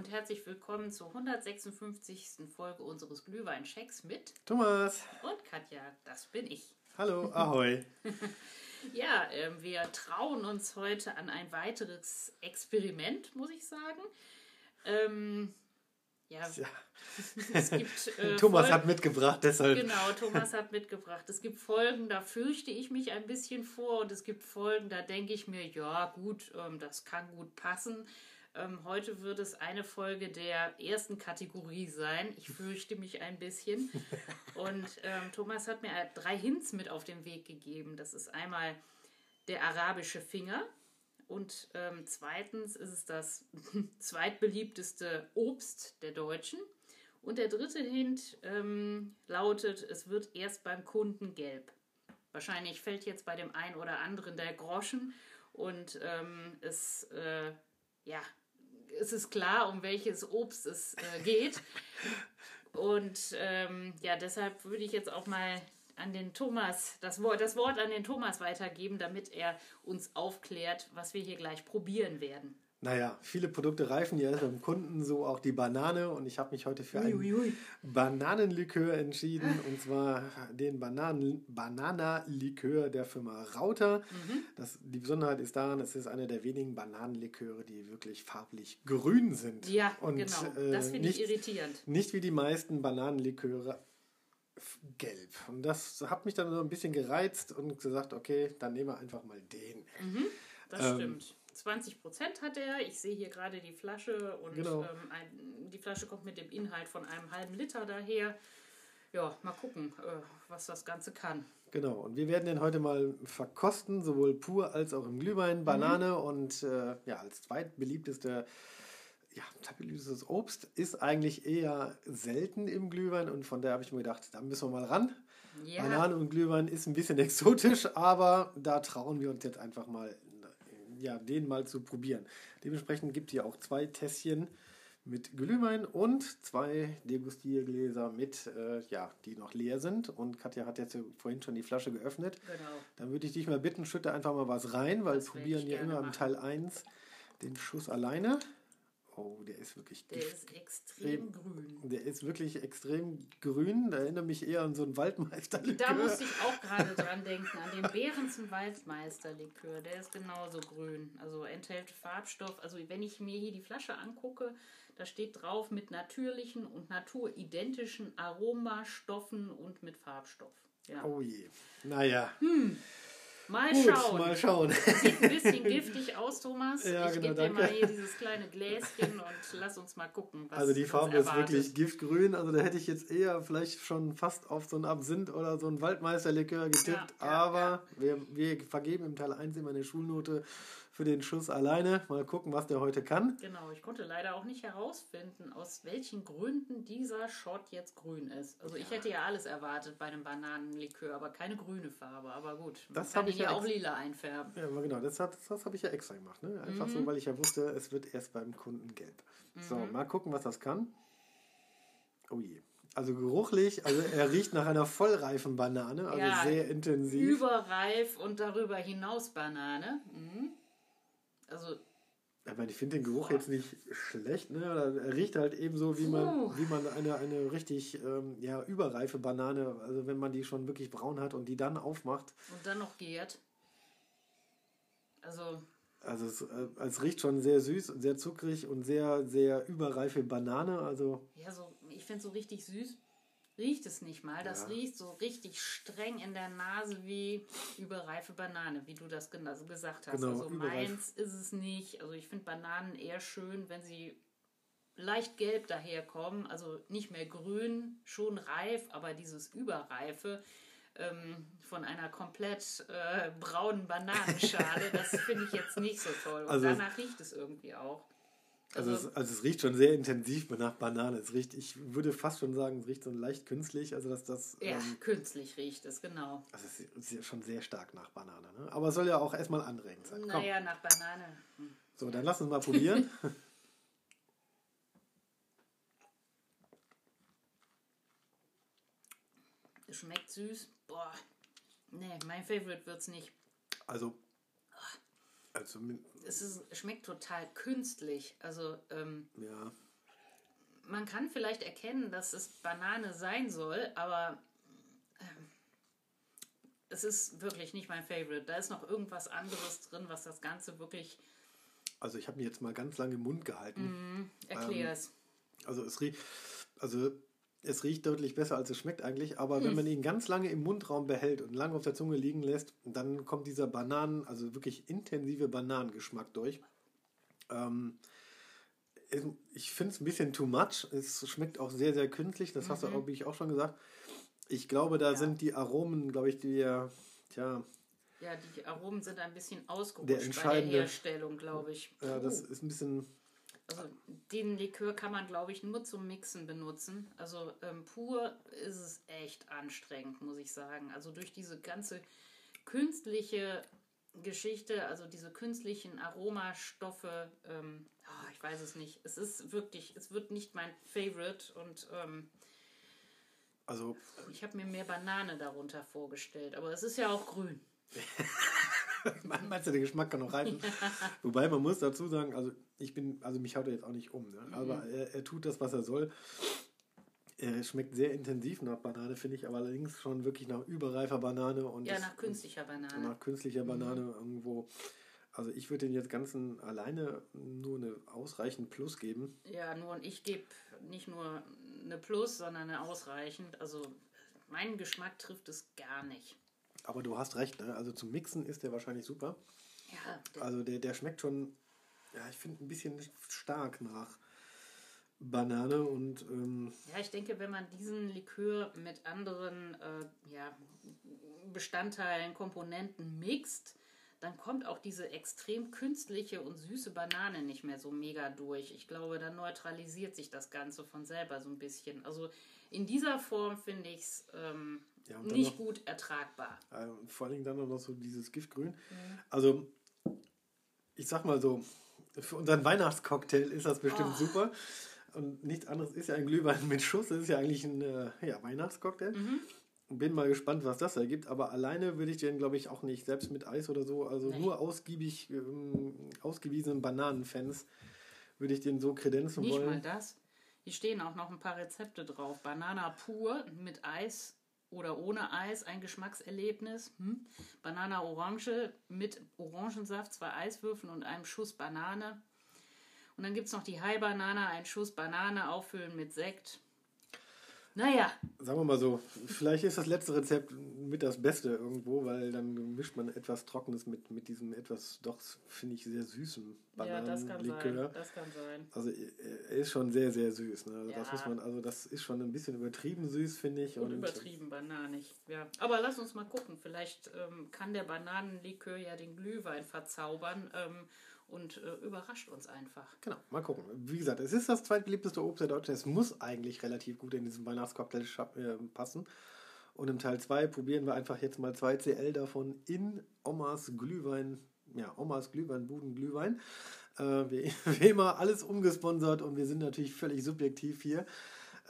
Und herzlich willkommen zur 156. Folge unseres Glühwein-Checks mit Thomas. und Katja, das bin ich. Hallo, ahoi. Ja, ähm, wir trauen uns heute an ein weiteres Experiment, muss ich sagen. Ähm, ja, Ja. es gibt. Äh, Thomas Folgen- hat mitgebracht, deshalb. Genau, Thomas hat mitgebracht. Es gibt Folgen, da fürchte ich mich ein bisschen vor und es gibt Folgen, da denke ich mir, ja gut, ähm, das kann gut passen. Ähm, heute wird es eine Folge der ersten Kategorie sein. Ich fürchte mich ein bisschen. Und ähm, Thomas hat mir drei Hints mit auf den Weg gegeben. Das ist einmal der arabische Finger. Und ähm, zweitens ist es das zweitbeliebteste Obst der Deutschen. Und der dritte Hint ähm, lautet, es wird erst beim Kunden gelb. Wahrscheinlich fällt jetzt bei dem einen oder anderen der Groschen und ähm, es, äh, ja, es ist klar, um welches Obst es äh, geht. Und ähm, ja, deshalb würde ich jetzt auch mal an den Thomas, das Wort, das Wort an den Thomas weitergeben, damit er uns aufklärt, was wir hier gleich probieren werden. Naja, viele Produkte reifen ja erst beim Kunden, so auch die Banane. Und ich habe mich heute für einen Uiuiui. Bananenlikör entschieden. Und zwar den Bananen Banana-Likör der Firma Rauter. Mhm. Das, die Besonderheit ist daran, es ist einer der wenigen Bananenliköre, die wirklich farblich grün sind. Ja, Und, genau. äh, Das finde ich irritierend. Nicht wie die meisten Bananenliköre gelb. Und das hat mich dann so ein bisschen gereizt und gesagt, okay, dann nehmen wir einfach mal den. Das Ähm, stimmt. 20 Prozent hat er. Ich sehe hier gerade die Flasche und Genau. ähm, ein, die Flasche kommt mit dem Inhalt von einem halben Liter daher. Ja, mal gucken, äh, was das Ganze kann. Genau, und wir werden den heute mal verkosten, sowohl pur als auch im Glühwein, Banane und äh, ja, als zweitbeliebteste, ja, zweitbeliebtestes Obst ist eigentlich eher selten im Glühwein und von daher habe ich mir gedacht, da müssen wir mal ran. Ja, Banane und Glühwein ist ein bisschen exotisch, aber da trauen wir uns jetzt einfach mal, ja, den mal zu probieren. Dementsprechend gibt hier auch zwei Tässchen mit Glühwein und zwei Degustiergläser mit, äh, ja, die noch leer sind. Und Katja hat jetzt vorhin schon die Flasche geöffnet. genau. Dann würde ich dich mal bitten, schütte einfach mal was rein, weil wir Das probieren ja immer im machen. Teil 1 den Schuss alleine. Oh, der ist wirklich Der ist extrem grün. Der ist wirklich extrem grün. Da erinnert mich eher an so einen Waldmeister. Da musste ich auch gerade dran denken, an den Beerenzen Waldmeisterlikör. Der ist genauso grün. Also enthält Farbstoff. Also wenn ich mir hier die Flasche angucke, da steht drauf mit natürlichen und naturidentischen Aromastoffen und mit Farbstoff. Ja. Oh je. Naja, Mal gut, schauen. mal schauen. Sieht ein bisschen giftig aus, Thomas. Ja, ich genau, gebe dir mal hier dieses kleine Gläschen und lass uns mal gucken, was Also die Farbe ist wirklich giftgrün. Also da hätte ich jetzt eher vielleicht schon fast auf so einen Absinth oder so einen Waldmeisterlikör getippt. Ja, ja, Aber Wir, wir vergeben im Teil 1 immer eine Schulnote für den Schuss alleine. Mal gucken, was der heute kann. Genau, ich konnte leider auch nicht herausfinden, aus welchen Gründen dieser Shot jetzt grün ist. Also ich hätte ja alles erwartet bei einem Bananenlikör, aber keine grüne Farbe. Aber gut, man Das kann ich ja ja auch lila einfärben. Ja, genau, das, hat, das habe ich ja extra gemacht. Ne? Einfach Mhm. so, weil ich ja wusste, es wird erst beim Kunden gelb. So, mal gucken, was das kann. Oh je. Also geruchlich, also er riecht nach einer vollreifen Banane, also Ja, sehr intensiv. Überreif und darüber hinaus Banane. Mhm. Also Ich meine, ich finde den Geruch jetzt nicht schlecht. Ne? Er riecht halt eben so, wie man, wie man eine, eine richtig ähm, ja, überreife Banane, also wenn man die schon wirklich braun hat und die dann aufmacht. und dann noch gärt. Also Also es, äh, es riecht schon sehr süß und sehr zuckrig und sehr, sehr überreife Banane. Also Ja, so, ich finde so richtig süß riecht es nicht mal. Das Ja. riecht so richtig streng in der Nase wie überreife Banane, wie du das also gesagt hast. Genau, also überreif. meins ist es nicht. Also ich finde Bananen eher schön, wenn sie leicht gelb daherkommen. Also nicht mehr grün, schon reif, aber dieses Überreife ähm, von einer komplett äh, braunen Bananenschale, das finde ich jetzt nicht so toll. Und Also- danach riecht es irgendwie auch. Also, es, also es riecht schon sehr intensiv nach Banane. Es riecht, ich würde fast schon sagen, es riecht so leicht künstlich. Also dass das, Ja, ähm, künstlich riecht es, genau. also es ist schon sehr stark nach Banane. Ne? Aber es soll ja auch erstmal anregend sein. Komm. Naja, nach Banane. Hm. So, dann lass uns mal probieren. Es schmeckt süß. Boah. Nee, mein Favorite wird's nicht. Also, Also, es ist, schmeckt total künstlich. Also, ähm, ja. man kann vielleicht erkennen, dass es Banane sein soll, aber ähm, es ist wirklich nicht mein Favorite. Da ist noch irgendwas anderes drin, was das Ganze wirklich. Also ich habe mir jetzt mal ganz lange im Mund gehalten. Mm, erklär es. Also es riecht, also es riecht deutlich besser, als es schmeckt eigentlich, aber wenn man ihn ganz lange im Mundraum behält und lange auf der Zunge liegen lässt, dann kommt dieser Bananen, also wirklich intensive Bananengeschmack durch. Ähm, ich finde es ein bisschen too much. Es schmeckt auch sehr, sehr künstlich. Das hast du, glaube ich, auch schon gesagt. Ich glaube, da Ja. sind die Aromen, glaube ich, die ja, tja, Ja, die Aromen sind ein bisschen ausgerutscht bei der Herstellung, glaube ich. ja, das ist ein bisschen, Also den Likör kann man, glaube ich, nur zum Mixen benutzen. Also ähm, pur ist es echt anstrengend, muss ich sagen. Also durch diese ganze künstliche Geschichte, also diese künstlichen Aromastoffe, ähm, ah, ich weiß es nicht. Es ist wirklich, es wird nicht mein Favorite und ähm, also ich habe mir mehr Banane darunter vorgestellt. Aber es ist ja auch grün. Meinst du, der Geschmack kann noch reifen? Wobei man muss dazu sagen, also ich bin, also mich haut er jetzt auch nicht um, ne? aber er, er tut das, was er soll. Er schmeckt sehr intensiv nach Banane, finde ich, aber allerdings schon wirklich nach überreifer Banane und Ja, nach künstlicher Banane. nach künstlicher Banane irgendwo. Also ich würde den jetzt ganzen alleine nur eine ausreichend Plus geben. Ja, nur und ich gebe nicht nur eine Plus, sondern eine ausreichend. Also meinen Geschmack trifft es gar nicht. Aber du hast recht, ne? Also zum Mixen ist der wahrscheinlich super. Ja, der, Also der, der schmeckt schon, ja, ich finde ein bisschen stark nach Banane und ähm, ja, ich denke, wenn man diesen Likör mit anderen äh, ja, Bestandteilen, Komponenten mixt, dann kommt auch diese extrem künstliche und süße Banane nicht mehr so mega durch. Ich glaube, dann neutralisiert sich das Ganze von selber so ein bisschen. Also in dieser Form finde ich es ähm, Ja, nicht noch- gut ertragbar. Äh, vor allen Dingen dann noch so dieses Giftgrün. Also, ich sag mal so, für unseren Weihnachtscocktail ist das bestimmt Oh. super. Und nichts anderes ist ja ein Glühwein mit Schuss. Das ist ja eigentlich ein äh, ja, Weihnachtscocktail. Bin mal gespannt, was das ergibt. Aber alleine würde ich den, glaube ich, auch nicht, selbst mit Eis oder so, also Nee. nur ausgiebig, ähm, ausgewiesenen Bananenfans, würde ich den so kredenzen Nicht mal wollen. das. Hier stehen auch noch ein paar Rezepte drauf. Banana pur mit Eis oder ohne Eis, ein Geschmackserlebnis. Hm? Banana Orange mit Orangensaft, zwei Eiswürfeln und einem Schuss Banane. Und dann gibt es noch die High Banana, ein Schuss Banane auffüllen mit Sekt. Naja, Sagen wir mal so, vielleicht ist das letzte Rezept mit das Beste irgendwo, weil dann mischt man etwas Trockenes mit, mit diesem etwas, doch, finde ich, sehr süßen ja, das kann Bananenlikör. sein. Das kann sein. Also er ist schon sehr, sehr süß. Ne? Also das Ja. muss man, also das ist schon ein bisschen übertrieben süß, finde ich. Und übertrieben bananig. Ja. Aber lass uns mal gucken. Vielleicht ähm, kann der Bananenlikör ja den Glühwein verzaubern ähm, und äh, überrascht uns einfach. Genau, mal gucken. Wie gesagt, es ist das zweitbeliebteste Obst der Deutschen. Es muss eigentlich relativ gut in diesen Weihnachtscocktail äh, passen. Und im Teil 2 probieren wir einfach jetzt mal 2 CL davon in Omas Glühwein, ja, Omas Glühwein, Buden Glühwein. Äh, wie, wie immer, alles umgesponsert und wir sind natürlich völlig subjektiv hier.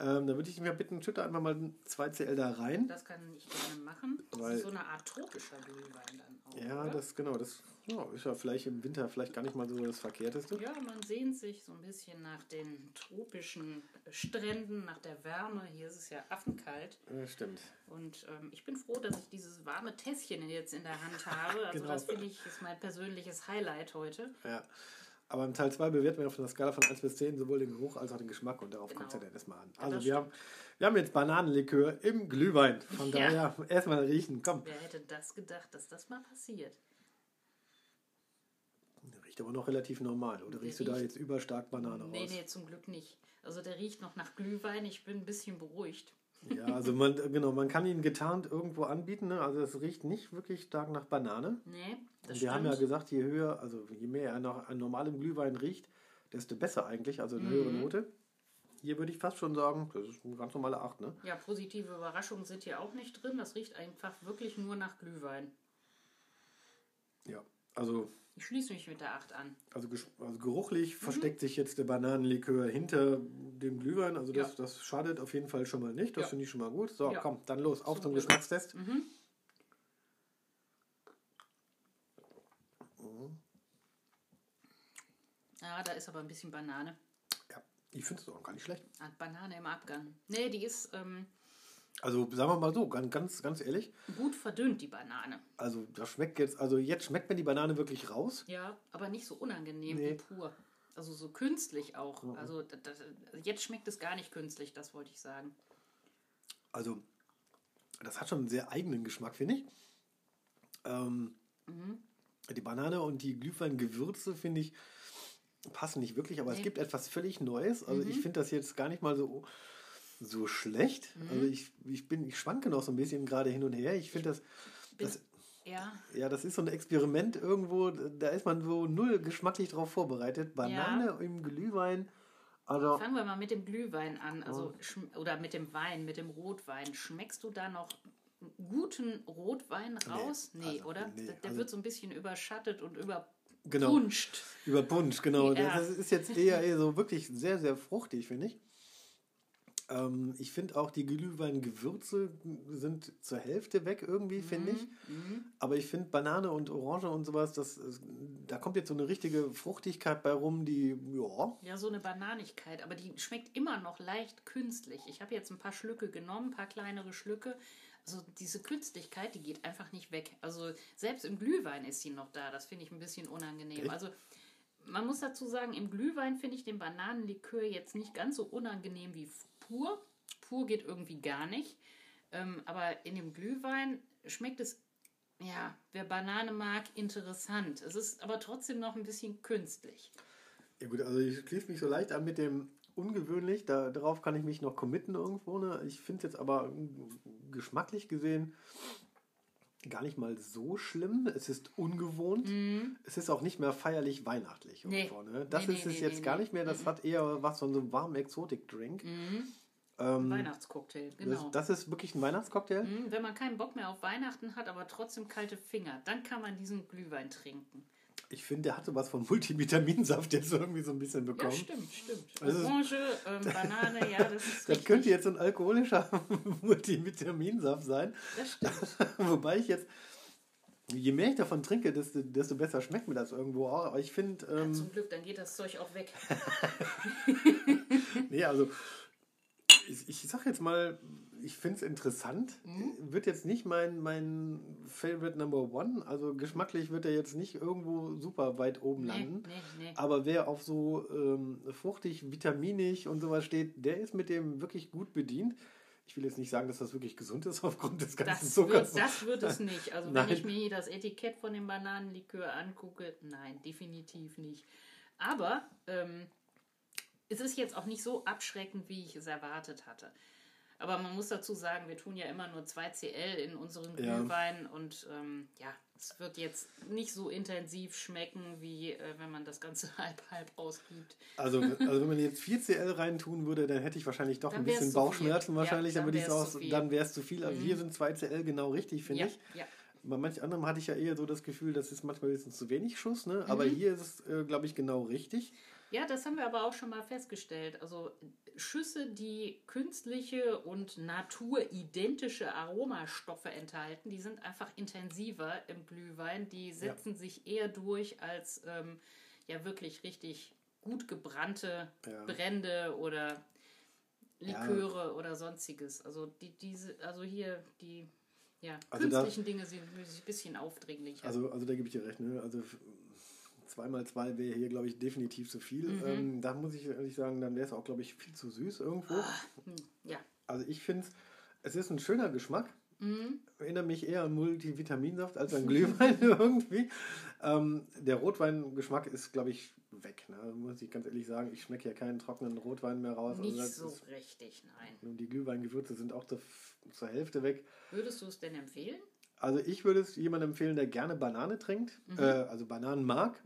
Ähm, da würde ich dich mal bitten, schütte einfach mal 2 CL da rein. Das kann ich gerne machen. Das Weil- ist so eine Art tropischer Glühwein dann auch. Ja, oder? das genau, das ja, ist ja vielleicht im Winter vielleicht gar nicht mal so das Verkehrteste. Ja, man sehnt sich so ein bisschen nach den tropischen Stränden, nach der Wärme. Hier ist es ja affenkalt. Ja, stimmt. Und ähm, ich bin froh, dass ich dieses warme Tässchen jetzt in der Hand habe. Also Genau. das finde ich ist mein persönliches Highlight heute. Ja. Aber im Teil 2 bewerten wir auf einer Skala von 1 bis 10 sowohl den Geruch als auch den Geschmack und darauf Genau. kommt es ja dann erstmal an. Ja, Also das wir haben, wir haben jetzt Bananenlikör im Glühwein. Von Ja. daher erstmal riechen. Komm. Wer hätte das gedacht, dass das mal passiert? Riecht aber noch relativ normal. Oder Der riechst du da riecht- jetzt überstark Banane Nee, raus? nee, zum Glück nicht. Also der riecht noch nach Glühwein. Ich bin ein bisschen beruhigt. Ja, also man, genau, man kann ihn getarnt irgendwo anbieten. Ne? Also es riecht nicht wirklich stark nach Banane. Nee, das wir haben ja gesagt, je höher, also je mehr er nach einem normalen Glühwein riecht, desto besser eigentlich, also eine Mhm. höhere Note. Hier würde ich fast schon sagen, das ist eine ganz normale 8, ne? Ja, positive Überraschungen sind hier auch nicht drin. Das riecht einfach wirklich nur nach Glühwein. Ja, also, Ich schließe mich mit der 8 an. also, also geruchlich Mhm. versteckt sich jetzt der Bananenlikör hinter dem Glühwein. Also das, Ja. das schadet auf jeden Fall schon mal nicht. Das Ja. finde ich schon mal gut. So, Ja. komm, dann los, auf Zum zum. Geschmackstest. Mhm. Ja, da ist aber ein bisschen Banane. Ja, ich finde es auch gar nicht schlecht. Ah, Banane im Abgang. Nee, die ist ähm, Also sagen wir mal so, ganz, ganz, ganz ehrlich. gut verdünnt, die Banane. Also das schmeckt jetzt, also jetzt schmeckt mir die Banane wirklich raus. Ja, aber nicht so unangenehm Nee. wie pur. Also so künstlich auch. Also das, das, jetzt schmeckt es gar nicht künstlich, das wollte ich sagen. Also das hat schon einen sehr eigenen Geschmack, finde ich. Ähm, Die Banane und die Glühweingewürze, finde ich, passen nicht wirklich, aber es Nee. gibt etwas völlig Neues. Also ich finde das jetzt gar nicht mal so, so schlecht. Also ich, ich bin, ich schwanke noch so ein bisschen gerade hin und her. Ich finde das, das, ja, ja, das ist so ein Experiment irgendwo, da ist man so null geschmacklich drauf vorbereitet. Banane im Glühwein. Also, fangen wir mal mit dem Glühwein an. Also, schm- oder mit dem Wein, mit dem Rotwein. Schmeckst du da noch einen guten Rotwein raus? Nee, also, oder? nee, der also- wird so ein bisschen überschattet und Genau. überpunscht. Über Punsch, genau. Ja. Das ist jetzt eher so wirklich sehr, sehr fruchtig, finde ich. Ähm, ich finde auch, die Glühweingewürze sind zur Hälfte weg irgendwie, finde ich. Mhm. Aber ich finde Banane und Orange und sowas, das, ist- da kommt jetzt so eine richtige Fruchtigkeit bei rum, die, ja, Ja, so eine Bananigkeit, aber die schmeckt immer noch leicht künstlich. Ich habe jetzt ein paar Schlücke genommen, ein paar kleinere Schlücke. Also diese Künstlichkeit, die geht einfach nicht weg. Also selbst im Glühwein ist sie noch da. Das finde ich ein bisschen unangenehm. Echt? Also man muss dazu sagen, im Glühwein finde ich den Bananenlikör jetzt nicht ganz so unangenehm wie pur. Pur geht irgendwie gar nicht. Ähm, aber in dem Glühwein schmeckt es, ja, wer Banane mag, interessant. Es ist aber trotzdem noch ein bisschen künstlich. Ja gut, also ich schließe mich so leicht an mit dem ungewöhnlich, da, darauf kann ich mich noch committen irgendwo. Ne? Ich finde es jetzt aber mm, geschmacklich gesehen gar nicht mal so schlimm. Es ist ungewohnt. Es ist auch nicht mehr feierlich weihnachtlich. Nee. Irgendwo, ne? Das Nee, ist nee, es nee, jetzt nee, gar nee. nicht mehr. Das hat eher was von so einem warmen Exotik-Drink. Ähm, Weihnachtscocktail, genau. das, das ist wirklich ein Weihnachtscocktail. Mhm, Wenn man keinen Bock mehr auf Weihnachten hat, aber trotzdem kalte Finger, dann kann man diesen Glühwein trinken. Ich finde, der hatte was von Multivitaminsaft jetzt irgendwie so ein bisschen Ja, bekommen. stimmt, stimmt. Ist- Orange, ähm, Banane, ja, das ist das könnte jetzt so ein alkoholischer Multivitaminsaft sein. Das stimmt. Wobei ich jetzt, je mehr ich davon trinke, desto, desto besser schmeckt mir das irgendwo auch. Aber ich finde, ähm, Zum Glück, dann geht das Zeug auch weg. nee, also ich, ich sag jetzt mal, ich finde es interessant. Mhm. Wird jetzt nicht mein, mein Favorite Number One. Also geschmacklich wird er jetzt nicht irgendwo super weit oben landen. nee, nee. Aber wer auf so ähm, fruchtig, vitaminig und sowas steht, der ist mit dem wirklich gut bedient. Ich will jetzt nicht sagen, dass das wirklich gesund ist aufgrund des ganzen Das Zuckers. wird, das wird es nicht. Also Nein. wenn ich mir das Etikett von dem Bananenlikör angucke, nein, definitiv nicht. Aber ähm, es ist jetzt auch nicht so abschreckend, wie ich es erwartet hatte. Aber man muss dazu sagen, wir tun ja immer nur 2 CL in unseren Ja. Glühwein und ähm, ja, es wird jetzt nicht so intensiv schmecken, wie äh, wenn man das Ganze halb-halb ausgibt. Also, also wenn man jetzt 4CL reintun würde, dann hätte ich wahrscheinlich doch Dann ein bisschen. Bauchschmerzen Ja, wahrscheinlich. dann dann auch. Mhm. dann wäre es zu viel. Also hier sind 2CL genau richtig, finde Ja, ich. ja. Bei manch anderem hatte ich ja eher so das Gefühl, das ist manchmal ein bisschen zu wenig Schuss, ne? Aber Mhm. hier ist es, äh, glaube ich, genau richtig. Ja, das haben wir aber auch schon mal festgestellt. Also Schüsse, die künstliche und naturidentische Aromastoffe enthalten, die sind einfach intensiver im Glühwein. Die setzen sich eher durch als ähm, ja wirklich richtig gut gebrannte Ja. Brände oder Liköre oder sonstiges. Also die, diese, also hier die ja, Also da- künstlichen Dinge sind ein bisschen aufdringlicher. Also, also da gebe ich dir recht, ne? Also zweimal zwei wäre hier, glaube ich, definitiv zu viel. Mhm. Ähm, da muss ich ehrlich sagen, dann wäre es auch, glaube ich, viel zu süß irgendwo. Hm, ja. Also ich finde es ist ein schöner Geschmack. Mhm. Erinnert mich eher an Multivitaminsaft als an Glühwein irgendwie. Ähm, der Rotweingeschmack ist, glaube ich, weg. Ne? Muss ich ganz ehrlich sagen. Ich schmecke ja keinen trockenen Rotwein mehr raus. Nicht das so richtig, nein. die Glühweingewürze sind auch zur, zur Hälfte weg. Würdest du es denn empfehlen? Also ich würde es jemandem empfehlen, der gerne Banane trinkt, äh, also Bananen mag.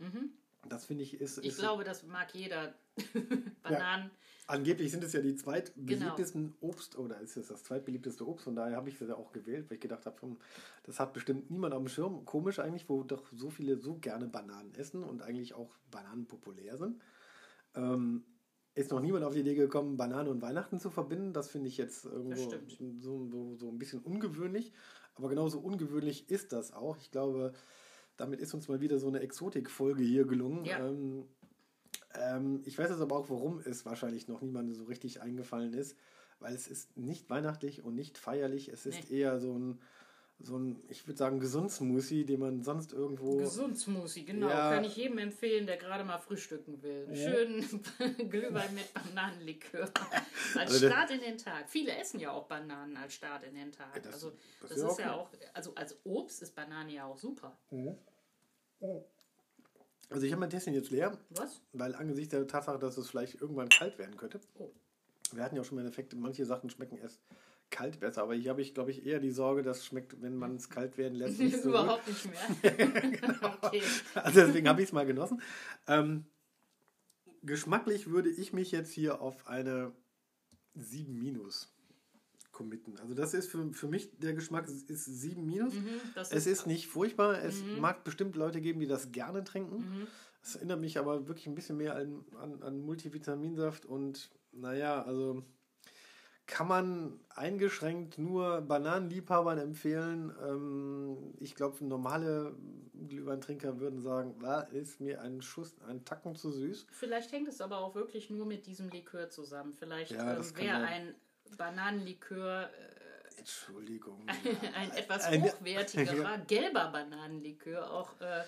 Das finde ich ist, Mhm. Ich ist glaube, das mag jeder. Bananen. angeblich sind es ja die zweitbeliebtesten Obst oder ist es das zweitbeliebteste Obst. Von daher habe ich das ja auch gewählt, weil ich gedacht habe, hm, das hat bestimmt niemand auf dem Schirm. Komisch eigentlich, wo doch so viele so gerne Bananen essen und eigentlich auch Bananen populär sind. Ähm, ist noch niemand auf die Idee gekommen, Banane und Weihnachten zu verbinden. Das finde ich jetzt irgendwo so, so, so ein bisschen ungewöhnlich. Aber genauso ungewöhnlich ist das auch. Ich glaube, damit ist uns mal wieder so eine Exotik-Folge hier gelungen. Ja. Ähm, Ähm, ich weiß jetzt aber auch, warum es wahrscheinlich noch niemandem so richtig eingefallen ist, weil es ist nicht weihnachtlich und nicht feierlich. Es ist nee. eher so ein, so ein, ich würde sagen, Gesund-Smoothie, den man sonst irgendwo. Gesund-Smoothie, genau. Ja. Kann ich jedem empfehlen, der gerade mal frühstücken will. Ja. Schönen Glühwein mit Bananenlikör als also Start in den Tag. Viele essen ja auch Bananen als Start in den Tag. Ja, das, also, das, das ist, ist ja auch, also als Obst ist Banane ja auch super. Mhm. Also ich habe mein Tässchen jetzt leer. Was? Weil angesichts der Tatsache, dass es vielleicht irgendwann kalt werden könnte. Oh. Wir hatten ja auch schon mal den Effekt, manche Sachen schmecken erst kalt besser, aber hier habe ich, glaube ich, eher die Sorge, dass es schmeckt, wenn man es kalt werden lässt. Nicht so Überhaupt nicht mehr. genau. okay. Also deswegen habe ich es mal genossen. Ähm, geschmacklich würde ich mich jetzt hier auf eine 7 minus committen. Also das ist für, für mich, der Geschmack ist 7 minus. Mhm, es ist, ist nicht furchtbar. Es mhm. mag bestimmt Leute geben, die das gerne trinken. Mhm. Es erinnert mich aber wirklich ein bisschen mehr an, an, an Multivitaminsaft und naja, also kann man eingeschränkt nur Bananenliebhabern empfehlen. Ähm, ich glaube, normale Glühweintrinker würden sagen, da ist mir ein Schuss, ein Tacken zu süß. Vielleicht hängt es aber auch wirklich nur mit diesem Likör zusammen. Vielleicht ja, ähm, wäre ein Bananenlikör. Äh, Entschuldigung. ein etwas hochwertigerer gelber Bananenlikör auch äh,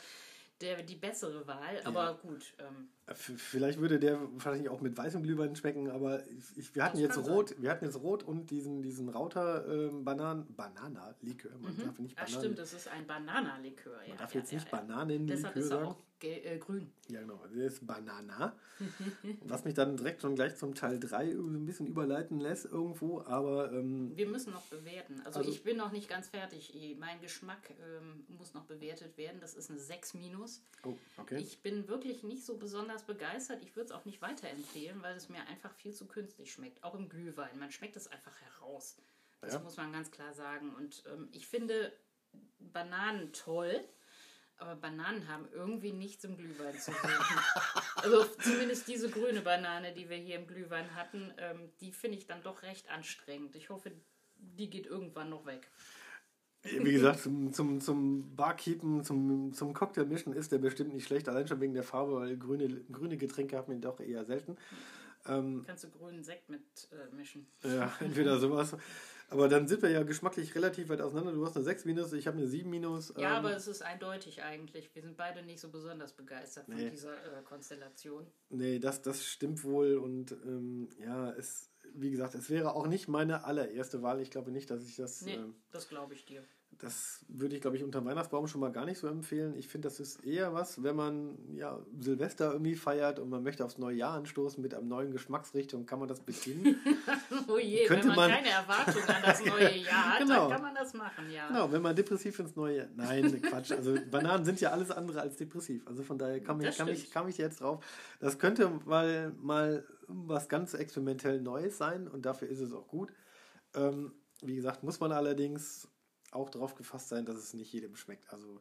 der, die bessere Wahl, aber ja. gut. Ähm, Vielleicht würde der wahrscheinlich auch mit weißem Glühwein schmecken, aber ich, wir hatten jetzt rot, sein. wir hatten jetzt rot und diesen, diesen Rauter ähm, Banan Banana-Likör. Man mhm. darf nicht Bananen, Ach stimmt, das ist ein Bananenlikör. Man ja, darf ja, jetzt nicht ja, Bananenlikör auch äh, grün. Ja, genau. Das ist Banana. was mich dann direkt schon gleich zum Teil 3 ein bisschen überleiten lässt irgendwo, aber... Ähm, Wir müssen noch bewerten. Also, also, ich bin noch nicht ganz fertig. Mein Geschmack ähm, muss noch bewertet werden. Das ist eine 6 minus. Oh, okay. Ich bin wirklich nicht so besonders begeistert. Ich würde es auch nicht weiterempfehlen, weil es mir einfach viel zu künstlich schmeckt. Auch im Glühwein. Man schmeckt es einfach heraus. Das ja. muss man ganz klar sagen. Und ähm, ich finde Bananen toll. Aber Bananen haben irgendwie nichts im Glühwein zu suchen. also zumindest diese grüne Banane, die wir hier im Glühwein hatten, ähm, die finde ich dann doch recht anstrengend. Ich hoffe, die geht irgendwann noch weg. Wie gesagt, zum, zum, zum Barkeepen, zum, zum Cocktailmischen ist der bestimmt nicht schlecht, allein schon wegen der Farbe, weil grüne, grüne Getränke haben wir doch eher selten. Ähm, Kannst du grünen Sekt mit äh, mischen. Ja, entweder sowas. Aber dann sind wir ja geschmacklich relativ weit auseinander. Du hast eine 6 minus, ich habe eine 7 minus. Ja, ähm, aber es ist eindeutig eigentlich. Wir sind beide nicht so besonders begeistert nee. von dieser äh, Konstellation. Nee, das, das stimmt wohl. Und ähm, ja, es, wie gesagt, es wäre auch nicht meine allererste Wahl. Ich glaube nicht, dass ich das. Nee, äh, das glaube ich dir das würde ich, glaube ich, unter Weihnachtsbaum schon mal gar nicht so empfehlen. Ich finde, das ist eher was, wenn man ja Silvester irgendwie feiert und man möchte aufs neue Jahr anstoßen mit einem neuen Geschmacksrichtung, kann man das beginnen. oh je, Könnte wenn man, man keine Erwartung an das neue Jahr hat, genau. dann kann man das machen, ja. Genau, wenn man depressiv ins neue Jahr. Nein, Quatsch. Also Bananen sind ja alles andere als depressiv. Also von daher kam, ich, kam, ich, kam ich jetzt drauf. Das könnte mal, mal was ganz experimentell Neues sein und dafür ist es auch gut. Ähm, wie gesagt, muss man allerdings auch darauf gefasst sein, dass es nicht jedem schmeckt. Also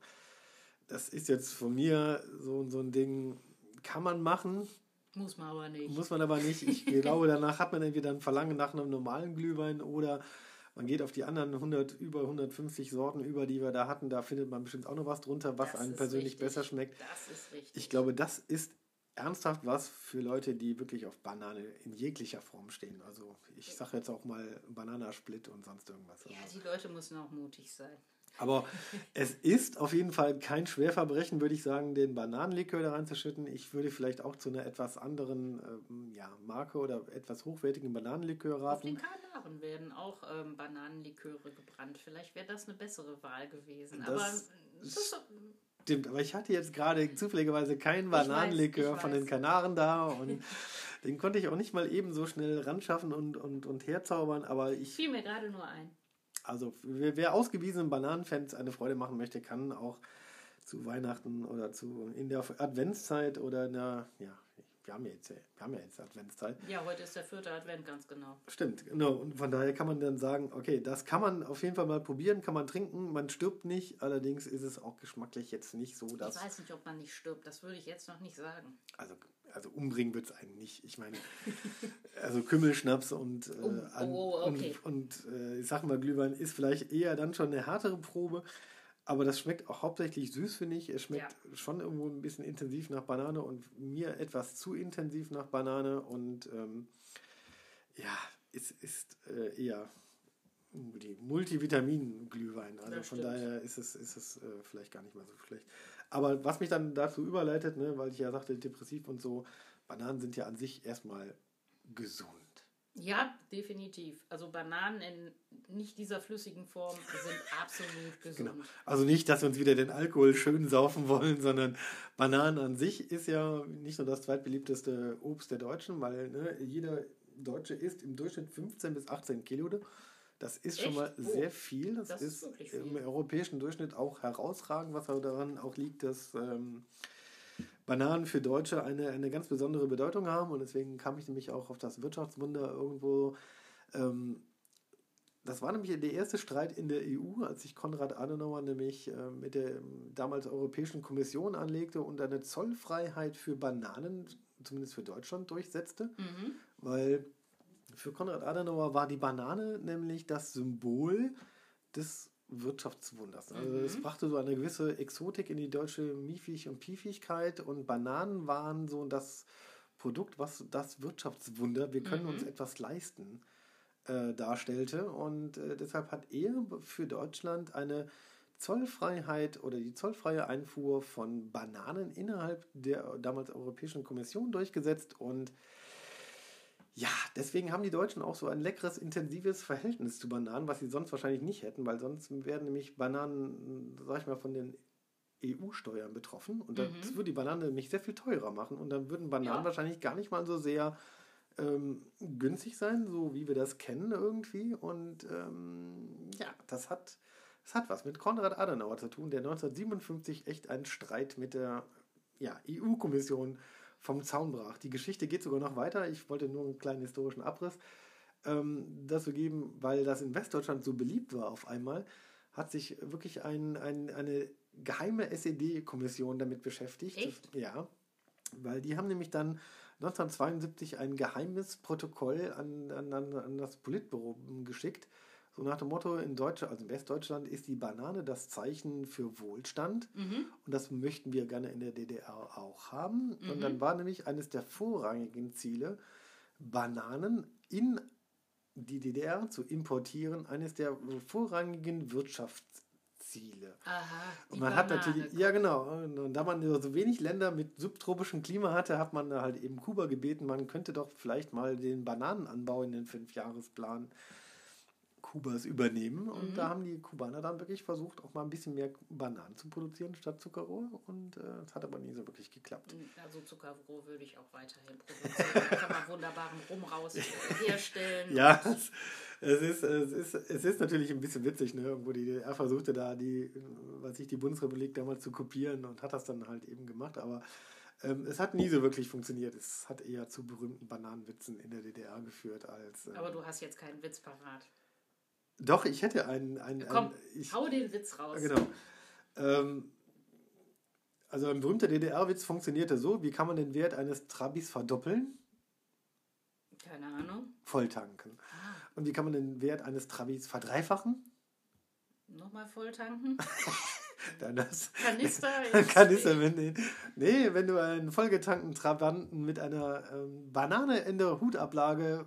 das ist jetzt von mir so, so ein Ding, kann man machen. Muss man aber nicht. Muss man aber nicht. Ich glaube, danach hat man entweder ein Verlangen nach einem normalen Glühwein oder man geht auf die anderen 100, über 150 Sorten über, die wir da hatten. Da findet man bestimmt auch noch was drunter, was das einem persönlich richtig. besser schmeckt. Das ist richtig. Ich glaube, das ist ernsthaft was für Leute, die wirklich auf Banane in jeglicher Form stehen. Also ich sage jetzt auch mal Bananasplit und sonst irgendwas. Ja, die Leute müssen auch mutig sein. Aber es ist auf jeden Fall kein Schwerverbrechen, würde ich sagen, den Bananenlikör da reinzuschütten. Ich würde vielleicht auch zu einer etwas anderen ähm, ja, Marke oder etwas hochwertigen Bananenlikör raten. Auf den Kanaren werden auch ähm, Bananenliköre gebrannt. Vielleicht wäre das eine bessere Wahl gewesen. Das Aber das Stimmt, aber ich hatte jetzt gerade zufälligerweise keinen Bananenlikör von den Kanaren da und den konnte ich auch nicht mal eben so schnell ranschaffen und, und, und herzaubern, aber ich. Fiel mir gerade nur ein. Also, wer, wer ausgewiesenen Bananenfans eine Freude machen möchte, kann auch zu Weihnachten oder zu in der Adventszeit oder in der, ja, wir haben ja jetzt, wir haben ja jetzt Adventszeit. Ja, heute ist der vierte Advent, ganz genau. Stimmt, genau. Und von daher kann man dann sagen, okay, das kann man auf jeden Fall mal probieren, kann man trinken, man stirbt nicht, allerdings ist es auch geschmacklich jetzt nicht so, dass... Ich weiß nicht, ob man nicht stirbt, das würde ich jetzt noch nicht sagen. Also, also umbringen wird es einen nicht. Ich meine, also Kümmelschnaps und, äh, oh, oh, okay. und, und äh, ich sag mal, Glühwein ist vielleicht eher dann schon eine härtere Probe. Aber das schmeckt auch hauptsächlich süß, finde ich. Es schmeckt ja. schon irgendwo ein bisschen intensiv nach Banane und mir etwas zu intensiv nach Banane. Und ähm, ja, es ist äh, eher Multivitamin-Glühwein. Also das von stimmt. daher ist es, ist es äh, vielleicht gar nicht mal so schlecht. Aber was mich dann dazu überleitet, ne, weil ich ja sagte, depressiv und so, Bananen sind ja an sich erstmal gesund. Ja, definitiv. Also Bananen in nicht dieser flüssigen Form sind absolut gesund. Genau. Also nicht, dass wir uns wieder den Alkohol schön saufen wollen, sondern Bananen an sich ist ja nicht nur das zweitbeliebteste Obst der Deutschen, weil ne, jeder Deutsche isst im Durchschnitt 15 bis 18 Kilo. Das ist Echt? schon mal sehr viel. Das, das ist, ist im europäischen Durchschnitt auch herausragend, was daran auch liegt, dass ähm, Bananen für Deutsche eine, eine ganz besondere Bedeutung haben. Und deswegen kam ich nämlich auch auf das Wirtschaftswunder irgendwo. Ähm, das war nämlich der erste Streit in der EU, als sich Konrad Adenauer nämlich äh, mit der damals Europäischen Kommission anlegte und eine Zollfreiheit für Bananen, zumindest für Deutschland, durchsetzte. Mhm. Weil für Konrad Adenauer war die Banane nämlich das Symbol des Wirtschaftswunders. Also mhm. es brachte so eine gewisse Exotik in die deutsche Miefig- und Piefigkeit und Bananen waren so das Produkt, was das Wirtschaftswunder, wir können mhm. uns etwas leisten, äh, darstellte. Und äh, deshalb hat er für Deutschland eine Zollfreiheit oder die zollfreie Einfuhr von Bananen innerhalb der damals Europäischen Kommission durchgesetzt und ja, deswegen haben die Deutschen auch so ein leckeres, intensives Verhältnis zu Bananen, was sie sonst wahrscheinlich nicht hätten, weil sonst werden nämlich Bananen, sag ich mal, von den EU-Steuern betroffen und das mhm. würde die Banane nämlich sehr viel teurer machen und dann würden Bananen ja. wahrscheinlich gar nicht mal so sehr ähm, günstig sein, so wie wir das kennen irgendwie und ähm, ja, das hat, das hat was mit Konrad Adenauer zu tun, der 1957 echt einen Streit mit der ja, EU-Kommission vom Zaun brach. Die Geschichte geht sogar noch weiter. Ich wollte nur einen kleinen historischen Abriss ähm, dazu geben, weil das in Westdeutschland so beliebt war auf einmal, hat sich wirklich ein, ein, eine geheime SED-Kommission damit beschäftigt. Echt? Ja, weil die haben nämlich dann 1972 ein geheimes Protokoll an, an, an das Politbüro geschickt, so nach dem Motto, in Deutschland, also in Westdeutschland ist die Banane das Zeichen für Wohlstand. Mhm. Und das möchten wir gerne in der DDR auch haben. Mhm. Und dann war nämlich eines der vorrangigen Ziele, Bananen in die DDR zu importieren, eines der vorrangigen Wirtschaftsziele. Aha, und man Banane. hat natürlich, ja genau, und da man so wenig Länder mit subtropischem Klima hatte, hat man halt eben Kuba gebeten, man könnte doch vielleicht mal den Bananenanbau in den Fünfjahresplan Kubas übernehmen. Und mhm. da haben die Kubaner dann wirklich versucht, auch mal ein bisschen mehr Bananen zu produzieren statt Zuckerrohr. Und äh, es hat aber nie so wirklich geklappt. Also Zuckerrohr würde ich auch weiterhin produzieren. kann man wunderbaren Rum raus herstellen. ja, es, es, ist, es, ist, es ist natürlich ein bisschen witzig, ne? Irgendwo die, er versuchte da die, was ich, die Bundesrepublik damals zu kopieren und hat das dann halt eben gemacht. Aber ähm, es hat nie so wirklich funktioniert. Es hat eher zu berühmten Bananenwitzen in der DDR geführt als. Ähm, aber du hast jetzt keinen Witz parat. Doch, ich hätte einen. einen Komm, einen, ich, hau den Witz raus. Genau. Ähm, also ein berühmter DDR-Witz funktionierte so: Wie kann man den Wert eines Trabis verdoppeln? Keine Ahnung. Volltanken. Ah. Und wie kann man den Wert eines Trabis verdreifachen? Nochmal volltanken? Dann das, Kanister? Kanister, wenn, nee, wenn du einen vollgetankten Trabanten mit einer ähm, Banane in der Hutablage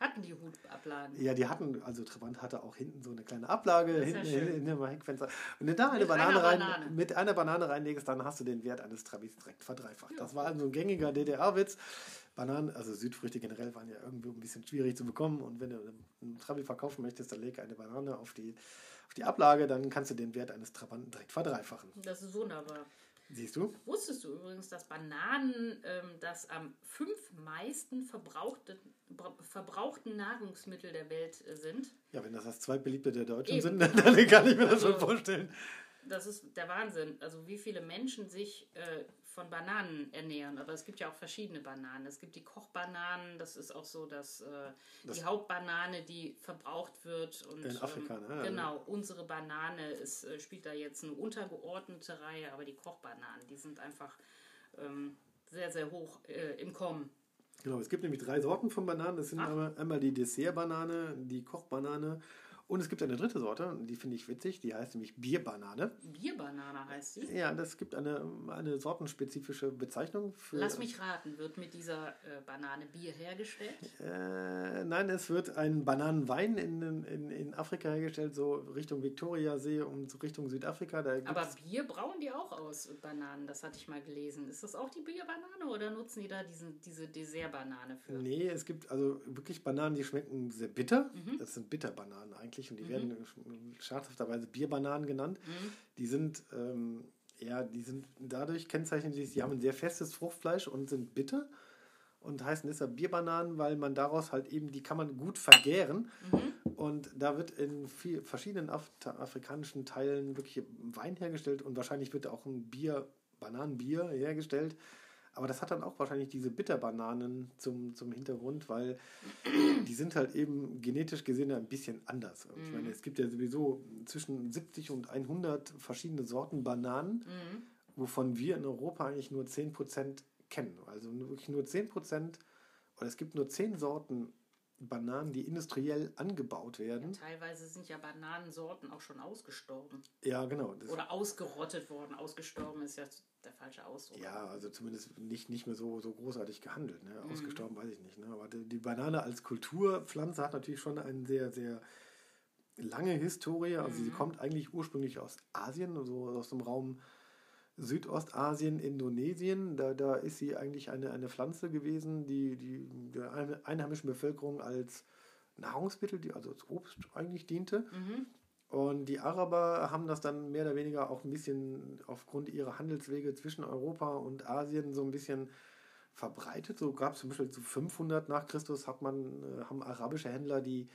hatten die Hutablagen? Ja, die hatten, also Trabant hatte auch hinten so eine kleine Ablage, hinten ja in, dem Heckfenster. Wenn du da eine Banane rein, Banane. mit einer Banane reinlegst, dann hast du den Wert eines Trabis direkt verdreifacht. Ja. Das war also ein gängiger DDR-Witz. Bananen, also Südfrüchte generell waren ja irgendwie ein bisschen schwierig zu bekommen. Und wenn du einen Trabi verkaufen möchtest, dann leg eine Banane auf die, auf die Ablage, dann kannst du den Wert eines Trabanten direkt verdreifachen. Das ist wunderbar. Siehst du? Wusstest du übrigens, dass Bananen ähm, das am fünf meisten verbrauchte, verbrauchten Nahrungsmittel der Welt äh, sind? Ja, wenn das das zweitbeliebte der Deutschen Eben. sind, dann kann ich mir das also, schon vorstellen. Das ist der Wahnsinn. Also wie viele Menschen sich äh, von Bananen ernähren. Aber es gibt ja auch verschiedene Bananen. Es gibt die Kochbananen, das ist auch so, dass äh, das die Hauptbanane, die verbraucht wird. Und, in Afrika, ähm, ne? Genau, unsere Banane ist, äh, spielt da jetzt eine untergeordnete Reihe, aber die Kochbananen, die sind einfach ähm, sehr, sehr hoch äh, im Kommen. Genau, es gibt nämlich drei Sorten von Bananen. Das sind einmal, einmal die Dessertbanane, die Kochbanane Und es gibt eine dritte Sorte, die finde ich witzig, die heißt nämlich Bierbanane. Bierbanane heißt sie? Ja, das gibt eine, eine sortenspezifische Bezeichnung. Für Lass mich raten, wird mit dieser äh, Banane Bier hergestellt? Äh, nein, es wird ein Bananenwein in, in, in Afrika hergestellt, so Richtung Viktoriasee und Richtung Südafrika. Da Aber Bier brauen die auch aus Bananen, das hatte ich mal gelesen. Ist das auch die Bierbanane oder nutzen die da diesen, diese Dessertbanane für? Nee, es gibt also wirklich Bananen, die schmecken sehr bitter. Mhm. Das sind Bitterbananen eigentlich eigentlich und die mhm. werden scherzhafterweise Bierbananen genannt. Mhm. Die sind ähm, ja, die sind dadurch kennzeichnen die, sie haben ein sehr festes Fruchtfleisch und sind bitter und heißen deshalb Bierbananen, weil man daraus halt eben, die kann man gut vergären. Mhm. Und da wird in viel, verschiedenen Af afrikanischen Teilen wirklich Wein hergestellt und wahrscheinlich wird auch ein Bier, Bananenbier hergestellt. Aber das hat dann auch wahrscheinlich diese Bitterbananen zum, zum Hintergrund, weil die sind halt eben genetisch gesehen ein bisschen anders. Mhm. Ich meine, es gibt ja sowieso zwischen 70 und 100 verschiedene Sorten Bananen, mhm. wovon wir in Europa eigentlich nur 10% kennen. Also wirklich nur 10% oder es gibt nur 10 Sorten Bananen, die industriell angebaut werden. Ja, teilweise sind ja Bananensorten auch schon ausgestorben. Ja, genau. Oder ausgerottet worden. Ausgestorben ist ja der falsche Ausdruck. Ja, also zumindest nicht, nicht mehr so, so großartig gehandelt. Ne? Mhm. Ausgestorben weiß ich nicht. Ne? Aber die, Banane als Kulturpflanze hat natürlich schon eine sehr, sehr lange Historie. Also mhm. sie kommt eigentlich ursprünglich aus Asien, also aus dem Raum Südostasien, Indonesien. Da, da ist sie eigentlich eine, eine Pflanze gewesen, die, die der einheimischen Bevölkerung als Nahrungsmittel, die also als Obst eigentlich diente. Mhm. Und die Araber haben das dann mehr oder weniger auch ein bisschen aufgrund ihrer Handelswege zwischen Europa und Asien so ein bisschen verbreitet. So gab es zum Beispiel zu 500 nach Christus hat man, äh, haben arabische Händler die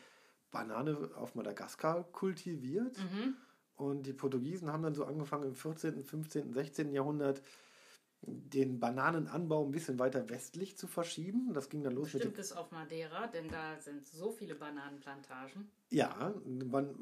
Banane auf Madagaskar kultiviert. Mhm. Und die Portugiesen haben dann so angefangen im 14., 15., 16. Jahrhundert den Bananenanbau ein bisschen weiter westlich zu verschieben. Das ging dann los Bestimmt mit. Bestimmt bis auf Madeira, denn da sind so viele Bananenplantagen. Ja,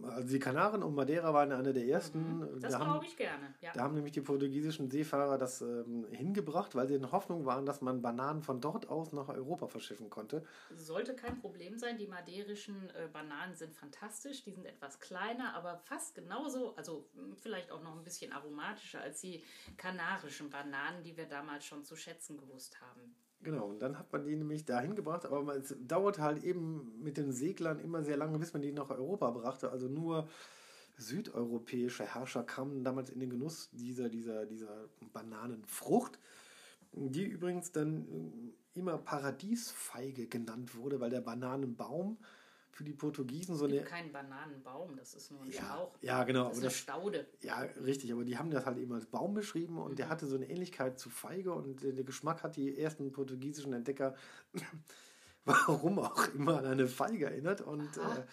also die Kanaren und Madeira waren eine der ersten. Mhm, das glaube ich gerne. Ja. Da haben nämlich die portugiesischen Seefahrer das ähm, hingebracht, weil sie in Hoffnung waren, dass man Bananen von dort aus nach Europa verschiffen konnte. Sollte kein Problem sein. Die maderischen äh, Bananen sind fantastisch. Die sind etwas kleiner, aber fast genauso, also hm, vielleicht auch noch ein bisschen aromatischer als die kanarischen Bananen, die wir damals schon zu schätzen gewusst haben. Genau, und dann hat man die nämlich dahin gebracht, aber es dauert halt eben mit den Seglern immer sehr lange, bis man die nach Europa brachte. Also nur südeuropäische Herrscher kamen damals in den Genuss dieser, dieser, dieser Bananenfrucht, die übrigens dann immer Paradiesfeige genannt wurde, weil der Bananenbaum für die Portugiesen so eine. Kein Bananenbaum, das ist nur ein ja, Schlauch. Ja, genau. Das ist eine Staude. Ja, richtig, aber die haben das halt eben als Baum beschrieben und mhm. der hatte so eine Ähnlichkeit zu Feige und der Geschmack hat die ersten portugiesischen Entdecker, warum auch immer, an eine Feige erinnert und äh,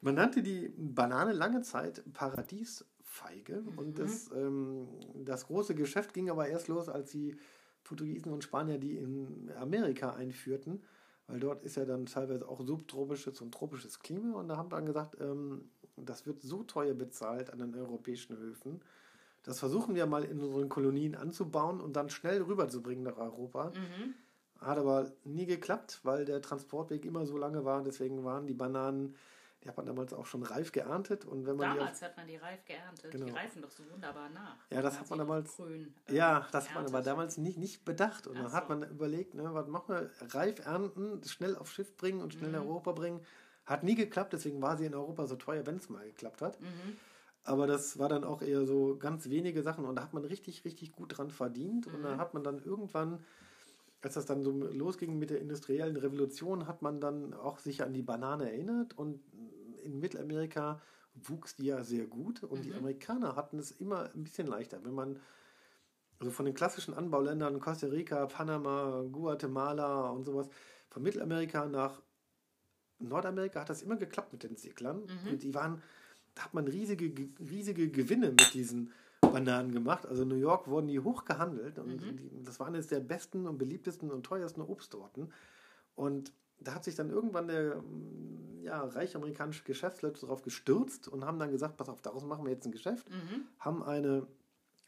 man nannte die Banane lange Zeit Paradiesfeige mhm. und das, ähm, das große Geschäft ging aber erst los, als die Portugiesen und Spanier die in Amerika einführten weil dort ist ja dann teilweise auch subtropisches und tropisches Klima und da haben wir dann gesagt, ähm, das wird so teuer bezahlt an den europäischen Höfen. Das versuchen wir mal in unseren Kolonien anzubauen und dann schnell rüberzubringen nach Europa. Mhm. Hat aber nie geklappt, weil der Transportweg immer so lange war. Deswegen waren die Bananen die hat man damals auch schon reif geerntet. Und wenn man damals auf, hat man die reif geerntet. Genau. Die reifen doch so wunderbar nach. Ja, das hat man damals. Grün, äh, ja, das hat man aber damals nicht, nicht bedacht. Und Ach dann so. hat man überlegt, ne, was machen wir? Reif ernten, schnell aufs Schiff bringen und schnell mhm. nach Europa bringen. Hat nie geklappt, deswegen war sie in Europa so teuer, wenn es mal geklappt hat. Mhm. Aber das war dann auch eher so ganz wenige Sachen und da hat man richtig, richtig gut dran verdient. Mhm. Und dann hat man dann irgendwann als das dann so losging mit der industriellen Revolution, hat man dann auch sich an die Banane erinnert und in Mittelamerika wuchs die ja sehr gut und mhm. die Amerikaner hatten es immer ein bisschen leichter. Wenn man also von den klassischen Anbauländern Costa Rica, Panama, Guatemala und sowas, von Mittelamerika nach Nordamerika hat das immer geklappt mit den Seglern. Mhm. Und die waren, da hat man riesige, riesige Gewinne mit diesen Bananen gemacht. Also in New York wurden die hoch gehandelt und mhm. das waren jetzt der besten und beliebtesten und teuersten Obstsorten. Und da hat sich dann irgendwann der ja, reiche amerikanische Geschäftsleute darauf gestürzt und haben dann gesagt, pass auf, daraus machen wir jetzt ein Geschäft. Mhm. Haben eine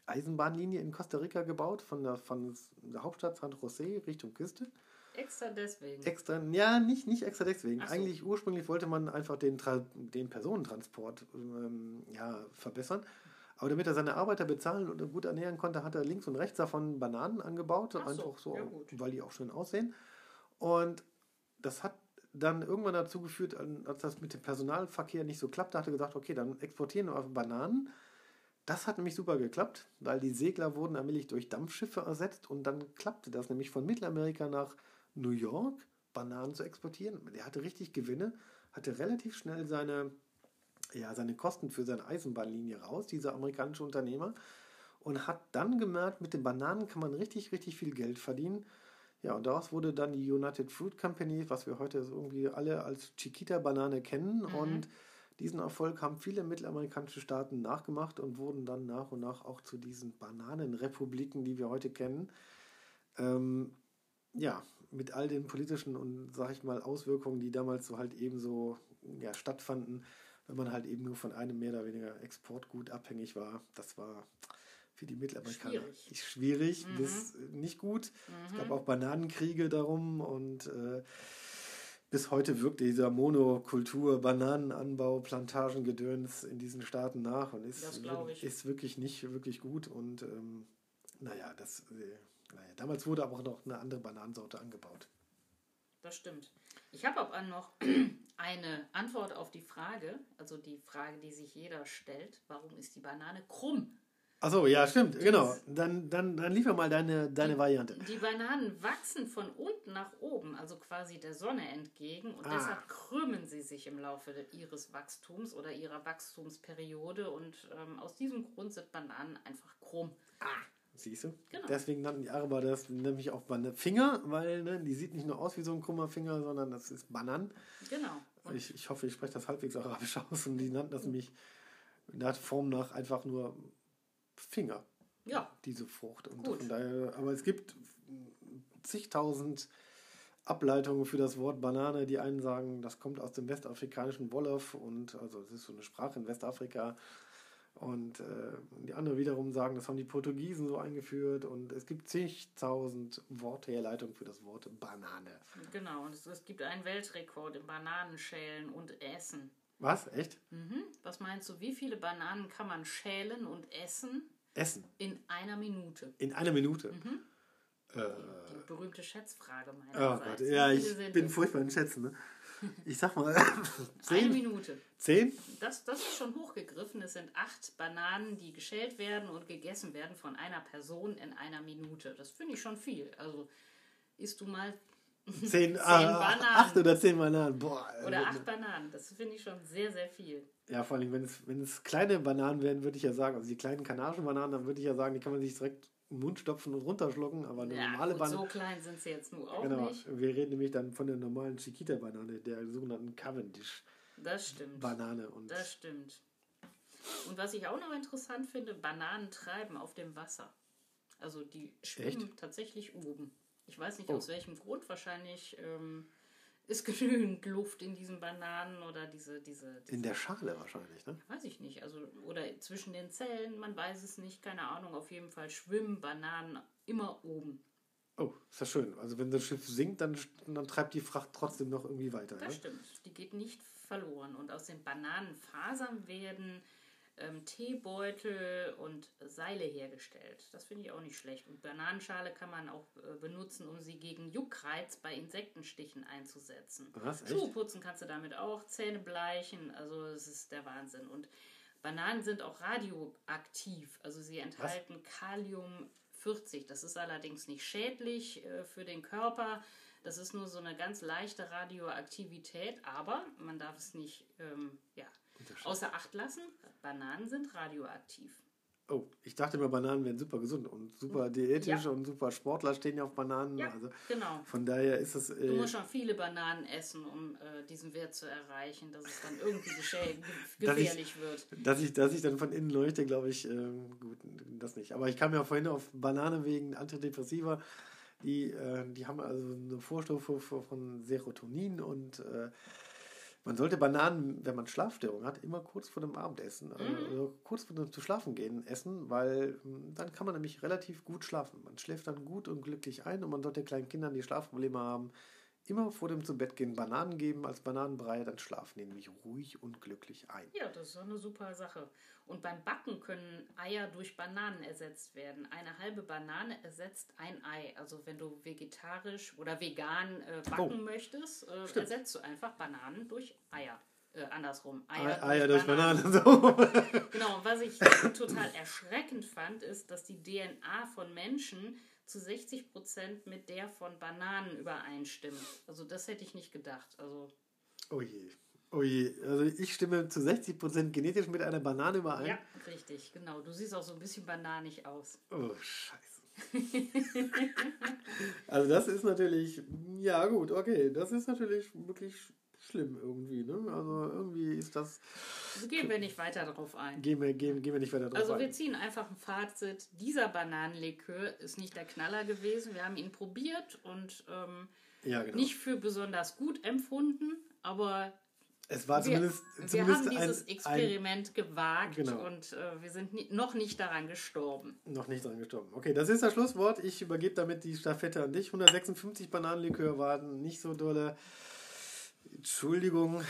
Eisenbahnlinie in Costa Rica gebaut, von der, von der Hauptstadt San Jose Richtung Küste. extra deswegen. Extra, ja, nicht, nicht extra deswegen. So. Eigentlich ursprünglich wollte man einfach den, den Personentransport ähm, ja, verbessern. Aber damit er seine Arbeiter bezahlen und gut ernähren konnte, hat er links und rechts davon Bananen angebaut. So, einfach so, weil die auch schön aussehen. Und das hat dann irgendwann dazu geführt, als das mit dem Personalverkehr nicht so klappt, hat er gesagt, okay, dann exportieren wir Bananen. Das hat nämlich super geklappt, weil die Segler wurden allmählich durch Dampfschiffe ersetzt und dann klappte das nämlich von Mittelamerika nach New York, Bananen zu exportieren. Der hatte richtig Gewinne, hatte relativ schnell seine, ja, seine Kosten für seine Eisenbahnlinie raus, dieser amerikanische Unternehmer, und hat dann gemerkt, mit den Bananen kann man richtig, richtig viel Geld verdienen. Ja, und daraus wurde dann die United Fruit Company, was wir heute so irgendwie alle als Chiquita-Banane kennen. Mhm. Und diesen Erfolg haben viele mittelamerikanische Staaten nachgemacht und wurden dann nach und nach auch zu diesen Bananenrepubliken, die wir heute kennen. Ähm, ja, mit all den politischen und, sag ich mal, Auswirkungen, die damals so halt eben so ja, stattfanden, wenn man halt eben nur von einem mehr oder weniger Exportgut abhängig war. Das war für die Mittelamerikaner Schwierig. schwierig Mhm. bis nicht gut. Es Mhm. gab auch Bananenkriege darum und äh, bis heute wirkt dieser Monokultur, Bananenanbau, Plantagengedöns in diesen Staaten nach und ist, ist wirklich nicht wirklich gut. Und ähm, naja, das, äh, naja, damals wurde aber auch noch eine andere Bananensorte angebaut. Das stimmt. Ich habe aber noch eine Antwort auf die Frage, also die Frage, die sich jeder stellt, warum ist die Banane krumm? Achso, ja, stimmt, genau. Dann, dann, dann liefer mal deine, deine Variante. Die Bananen wachsen von unten nach oben, also quasi der Sonne entgegen und Ah. deshalb krümmen sie sich im Laufe ihres Wachstums oder ihrer Wachstumsperiode und ähm, aus diesem Grund sind Bananen einfach krumm. Siehst du? Genau. Deswegen nannten die Araber das nämlich auch Finger, weil ne, die sieht nicht nur aus wie so ein krummer Finger, sondern das ist Banan. Genau. Und Ich, ich hoffe, ich spreche das halbwegs arabisch aus und die nannten das nämlich in der Form nach einfach nur Finger, ja, diese Frucht. Und Gut. von daher, aber es gibt zigtausend Ableitungen für das Wort Banane. Die einen sagen, das kommt aus dem westafrikanischen Wolof und also es ist so eine Sprache in Westafrika. Und äh, die anderen wiederum sagen, das haben die Portugiesen so eingeführt. Und es gibt zigtausend Wortherleitungen für das Wort Banane. genau. Und es, es gibt einen Weltrekord im Bananenschälen und Essen. Was? Echt? Mhm. Was meinst du, wie viele Bananen kann man schälen und essen Essen. in einer Minute? In einer Minute. Äh, Die berühmte Schätzfrage oh meinerseits. Gott, ja, Wie ich bin furchtbar in Schätzen. Ne? Ich sag mal, Eine zehn? Minute. Zehn? Das, das ist schon hochgegriffen. Es sind acht Bananen, die geschält werden und gegessen werden von einer Person in einer Minute. Das finde ich schon viel. Also isst du mal Zehn, ah, Bananen. acht oder zehn Bananen. Boah. oder äh, acht Bananen. Das finde ich schon sehr, sehr viel. Ja, vor allem, wenn es, wenn es kleine Bananen wären, würde ich ja sagen, also die kleinen kanarischen Bananen, dann würde ich ja sagen, die kann man sich direkt Mund stopfen und runterschlucken, aber eine Ja, normale gut, Banane. so klein sind sie jetzt nur auch genau, nicht. wir reden nämlich dann von der normalen Chiquita-Banane, der sogenannten Cavendish-Banane. Das stimmt. Und Das stimmt. Und was ich auch noch interessant finde, Bananen treiben auf dem Wasser. Also die schwimmen tatsächlich oben. Ich weiß nicht Oh. aus welchem Grund. Wahrscheinlich ähm, ist genügend Luft in diesen Bananen oder diese, diese, diese in der Schale wahrscheinlich, ne? weiß ich nicht. Also oder zwischen den Zellen, man weiß es nicht, keine Ahnung. Auf jeden Fall schwimmen Bananen immer oben. Oh, ist das schön. Also wenn das Schiff sinkt, dann, dann treibt die Fracht trotzdem noch irgendwie weiter. Das Ne? stimmt. Die geht nicht verloren. Und aus den Bananenfasern werden ähm, Teebeutel und Seile hergestellt. Das finde ich auch nicht schlecht. Und Bananenschale kann man auch äh, benutzen, um sie gegen Juckreiz bei Insektenstichen einzusetzen. Was? Echt? Schuhe putzen kannst du damit auch, Zähne bleichen. Also es ist der Wahnsinn. Und Bananen sind auch radioaktiv. Also sie enthalten Kalium 40. Das ist allerdings nicht schädlich äh, für den Körper. Das ist nur so eine ganz leichte Radioaktivität, aber man darf es nicht ähm, ja, außer Acht lassen. Bananen sind radioaktiv. Oh, ich dachte immer, Bananen wären super gesund und super diätisch Ja. und super Sportler stehen ja auf Bananen. Ja, Also genau. von daher ist es. Du Äh, musst schon viele Bananen essen, um äh, diesen Wert zu erreichen, dass es dann irgendwie geschä- ge- Dass ich- gefährlich wird. Dass ich, dass ich dann von innen leuchte, glaube ich, ähm, gut, das nicht. Aber ich kam ja vorhin auf Banane wegen Antidepressiva. Die, äh, die haben also eine Vorstufe von Serotonin und äh, Man sollte Bananen, wenn man Schlafstörungen hat, immer kurz vor dem Abendessen, äh, mhm. also kurz vor dem zu schlafen gehen, essen, weil hm, dann kann man nämlich relativ gut schlafen. Man schläft dann gut und glücklich ein und man sollte kleinen Kindern, die Schlafprobleme haben, immer vor dem zu Bett gehen Bananen geben als Bananenbrei, dann schlafen die nämlich ruhig und glücklich ein. Ja, das ist eine super Sache. Und beim Backen können Eier durch Bananen ersetzt werden. Eine halbe Banane ersetzt ein Ei. Also wenn du vegetarisch oder vegan äh, backen oh. möchtest, äh, ersetzt du einfach Bananen durch Eier. Äh, andersrum. Eier, Eier durch, Bananen. Bananen. So. genau, und was ich total erschreckend fand, ist, dass die DNA von Menschen zu 60 Prozent mit der von Bananen übereinstimmt. Also das hätte ich nicht gedacht. Also. Oh je. Oh je. Also ich stimme zu 60 Prozent genetisch mit einer Banane überein. Ja, richtig, genau. Du siehst auch so ein bisschen bananig aus. Oh, scheiße. also das ist natürlich, ja gut, okay, das ist natürlich wirklich schlimm irgendwie. Ne? Also irgendwie ist das. Also gehen wir nicht weiter darauf ein. Gehen wir, gehen, gehen wir nicht weiter darauf also ein. Also wir ziehen einfach ein Fazit. Dieser Bananenlikör ist nicht der Knaller gewesen. Wir haben ihn probiert und ähm, ja, genau. nicht für besonders gut empfunden, aber es war zumindest, wir, zumindest wir haben dieses ein, Experiment ein, gewagt genau. und äh, wir sind nie, noch nicht daran gestorben. Noch nicht daran gestorben. Okay, das ist das Schlusswort. Ich übergebe damit die Stafette an dich. 156 Bananenlikör waren nicht so dolle. Entschuldigung,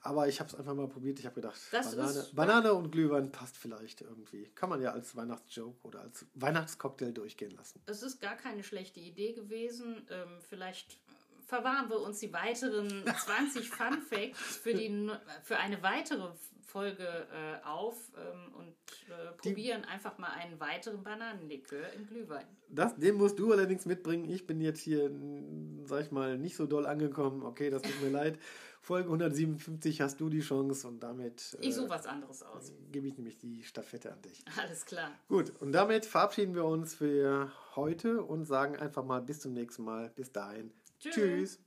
aber ich habe es einfach mal probiert. Ich habe gedacht, Banane, Banane, und Glühwein passt vielleicht irgendwie. Kann man ja als Weihnachtsjoke oder als Weihnachtscocktail durchgehen lassen. Es ist gar keine schlechte Idee gewesen. Ähm, vielleicht verwahren wir uns die weiteren 20 Fun Facts für, die, für eine weitere Folge äh, auf ähm, und äh, probieren die, einfach mal einen weiteren Bananenlikör im Glühwein. Das, den musst du allerdings mitbringen. Ich bin jetzt hier, sag ich mal, nicht so doll angekommen. Okay, das tut mir leid. Folge 157 hast du die Chance und damit. Ich suche äh, was anderes aus. Gebe ich nämlich die Staffette an dich. Alles klar. Gut, und damit verabschieden wir uns für heute und sagen einfach mal bis zum nächsten Mal. Bis dahin. Tschüss. Tschüss.